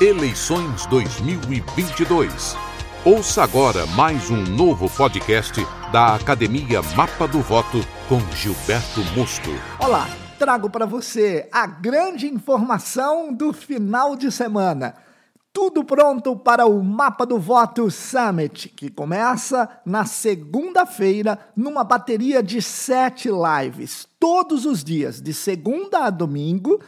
Eleições 2022. Ouça agora mais um novo podcast da Academia Mapa do Voto com Gilberto Mosto. Olá, trago para você a grande informação do final de semana. Tudo pronto para o Mapa do Voto Summit, que começa na segunda-feira, numa bateria de sete lives, todos os dias, de segunda a domingo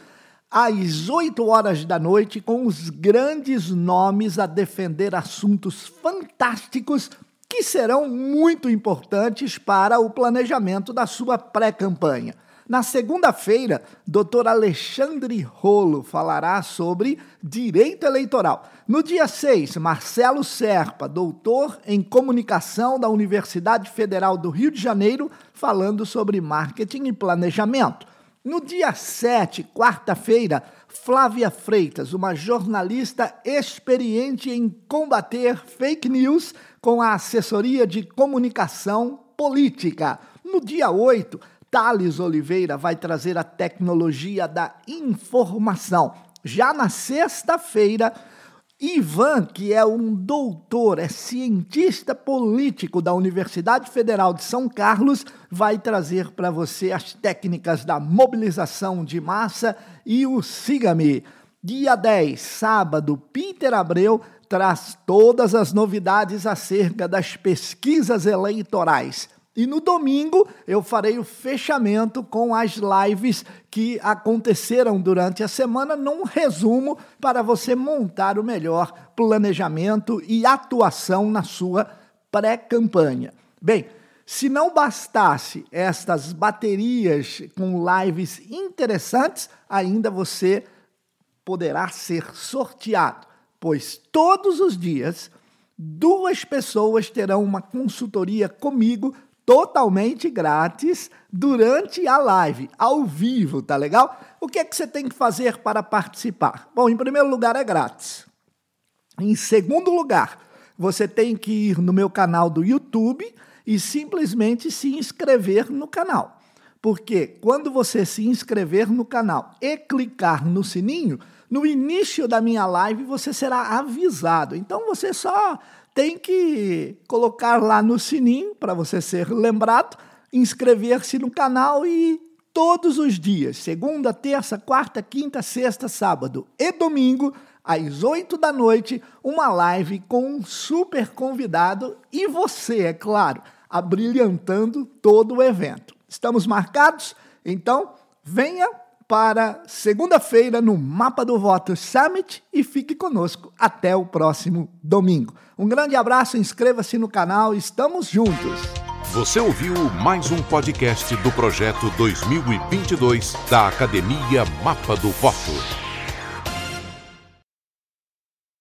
às 8 horas da noite, com os grandes nomes a defender assuntos fantásticos que serão muito importantes para o planejamento da sua pré-campanha. Na segunda-feira, Dr. Alexandre Rolo falará sobre direito eleitoral. No dia 6, Marcelo Serpa, doutor em comunicação da Universidade Federal do Rio de Janeiro, falando sobre marketing e planejamento. No dia 7, quarta-feira, Flávia Freitas, uma jornalista experiente em combater fake news com a assessoria de comunicação política. No dia 8, Thales Oliveira vai trazer a tecnologia da informação. Já na sexta-feira, Ivan, que é um doutor, é cientista político da Universidade Federal de São Carlos, vai trazer para você as técnicas da mobilização de massa e o Siga-me. Dia 10, sábado, Peter Abreu traz todas as novidades acerca das pesquisas eleitorais. E no domingo eu farei o fechamento com as lives que aconteceram durante a semana, num resumo para você montar o melhor planejamento e atuação na sua pré-campanha. Bem, se não bastasse estas baterias com lives interessantes, ainda você poderá ser sorteado, pois todos os dias duas pessoas terão uma consultoria comigo totalmente grátis durante a live, ao vivo, tá legal? O que é que você tem que fazer para participar? Bom, em primeiro lugar é grátis. Em segundo lugar, você tem que ir no meu canal do YouTube e simplesmente se inscrever no canal. Porque quando você se inscrever no canal e clicar no sininho, no início da minha live você será avisado. Então você só tem que colocar lá no sininho para você ser lembrado, inscrever-se no canal e todos os dias, segunda, terça, quarta, quinta, sexta, sábado e domingo, às 8 da noite, uma live com um super convidado e você, é claro, abrilhantando todo o evento. Estamos marcados? Então, venha para segunda-feira no Mapa do Voto Summit e fique conosco até o próximo domingo. Um grande abraço, inscreva-se no canal, estamos juntos. Você ouviu mais um podcast do projeto 2022 da Academia Mapa do Voto.